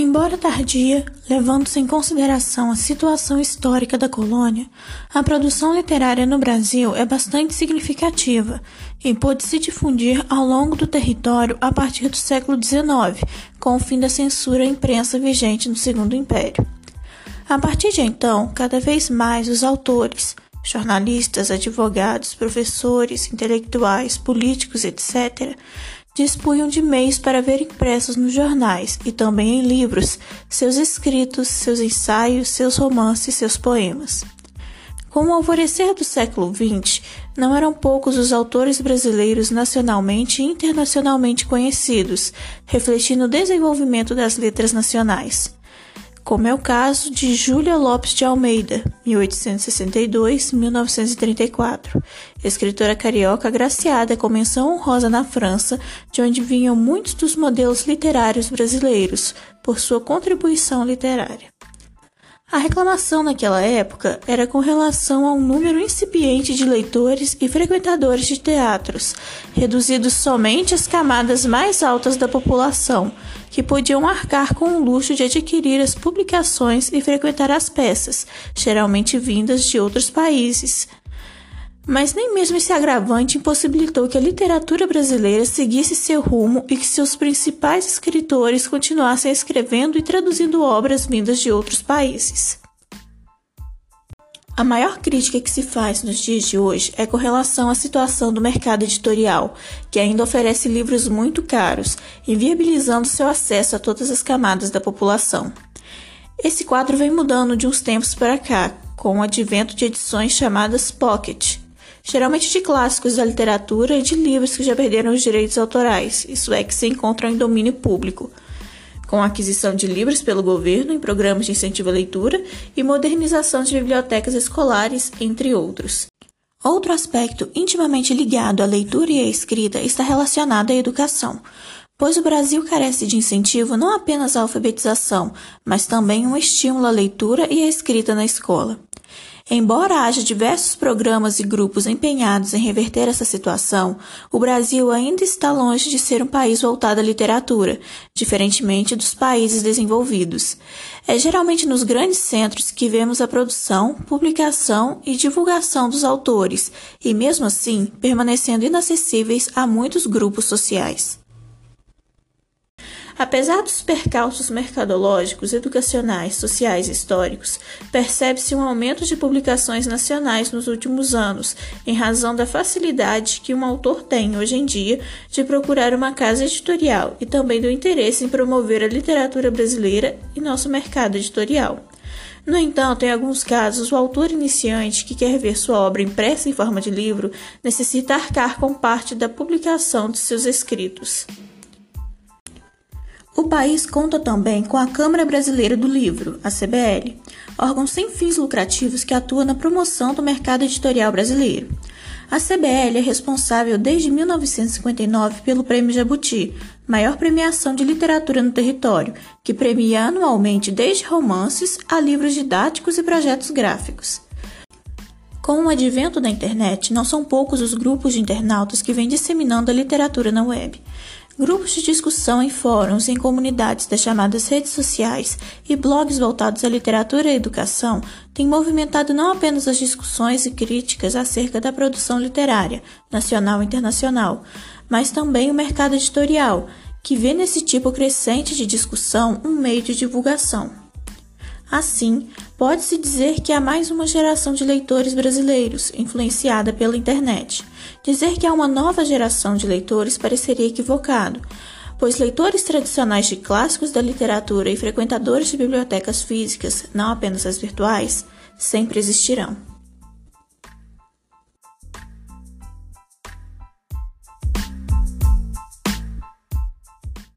Embora tardia, levando-se em consideração a situação histórica da colônia, a produção literária no Brasil é bastante significativa e pôde se difundir ao longo do território a partir do século XIX, com o fim da censura à imprensa vigente no Segundo Império. A partir de então, cada vez mais os autores, jornalistas, advogados, professores, intelectuais, políticos, etc., dispunham de meios para ver impressos nos jornais e também em livros seus escritos, seus ensaios, seus romances, seus poemas. Com o alvorecer do século XX, não eram poucos os autores brasileiros nacionalmente e internacionalmente conhecidos, refletindo o desenvolvimento das letras nacionais como é o caso de Júlia Lopes de Almeida, 1862-1934, escritora carioca agraciada com menção honrosa na França, de onde vinham muitos dos modelos literários brasileiros, por sua contribuição literária. A reclamação naquela época era com relação a um número incipiente de leitores e frequentadores de teatros, reduzidos somente às camadas mais altas da população, que podiam arcar com o luxo de adquirir as publicações e frequentar as peças, geralmente vindas de outros países. Mas nem mesmo esse agravante impossibilitou que a literatura brasileira seguisse seu rumo e que seus principais escritores continuassem escrevendo e traduzindo obras vindas de outros países. A maior crítica que se faz nos dias de hoje é com relação à situação do mercado editorial, que ainda oferece livros muito caros, inviabilizando seu acesso a todas as camadas da população. Esse quadro vem mudando de uns tempos para cá, com o advento de edições chamadas Pocket, geralmente de clássicos da literatura e de livros que já perderam os direitos autorais, isso é, que se encontram em domínio público com a aquisição de livros pelo governo em programas de incentivo à leitura e modernização de bibliotecas escolares, entre outros. Outro aspecto intimamente ligado à leitura e à escrita está relacionado à educação, pois o Brasil carece de incentivo não apenas à alfabetização, mas também um estímulo à leitura e à escrita na escola. Embora haja diversos programas e grupos empenhados em reverter essa situação, o Brasil ainda está longe de ser um país voltado à literatura, diferentemente dos países desenvolvidos. É geralmente nos grandes centros que vemos a produção, publicação e divulgação dos autores, e mesmo assim permanecendo inacessíveis a muitos grupos sociais. Apesar dos percalços mercadológicos, educacionais, sociais e históricos, percebe-se um aumento de publicações nacionais nos últimos anos, em razão da facilidade que um autor tem hoje em dia de procurar uma casa editorial e também do interesse em promover a literatura brasileira e nosso mercado editorial. No entanto, em alguns casos, o autor iniciante que quer ver sua obra impressa em forma de livro necessita arcar com parte da publicação de seus escritos. O país conta também com a Câmara Brasileira do Livro, a CBL, órgão sem fins lucrativos que atua na promoção do mercado editorial brasileiro. A CBL é responsável desde 1959 pelo Prêmio Jabuti, maior premiação de literatura no território, que premia anualmente desde romances a livros didáticos e projetos gráficos. Com o advento da internet, não são poucos os grupos de internautas que vêm disseminando a literatura na web. Grupos de discussão em fóruns, em comunidades das chamadas redes sociais e blogs voltados à literatura e educação têm movimentado não apenas as discussões e críticas acerca da produção literária, nacional e internacional, mas também o mercado editorial, que vê nesse tipo crescente de discussão um meio de divulgação. Assim, pode-se dizer que há mais uma geração de leitores brasileiros, influenciada pela internet. Dizer que há uma nova geração de leitores pareceria equivocado, pois leitores tradicionais de clássicos da literatura e frequentadores de bibliotecas físicas, não apenas as virtuais, sempre existirão.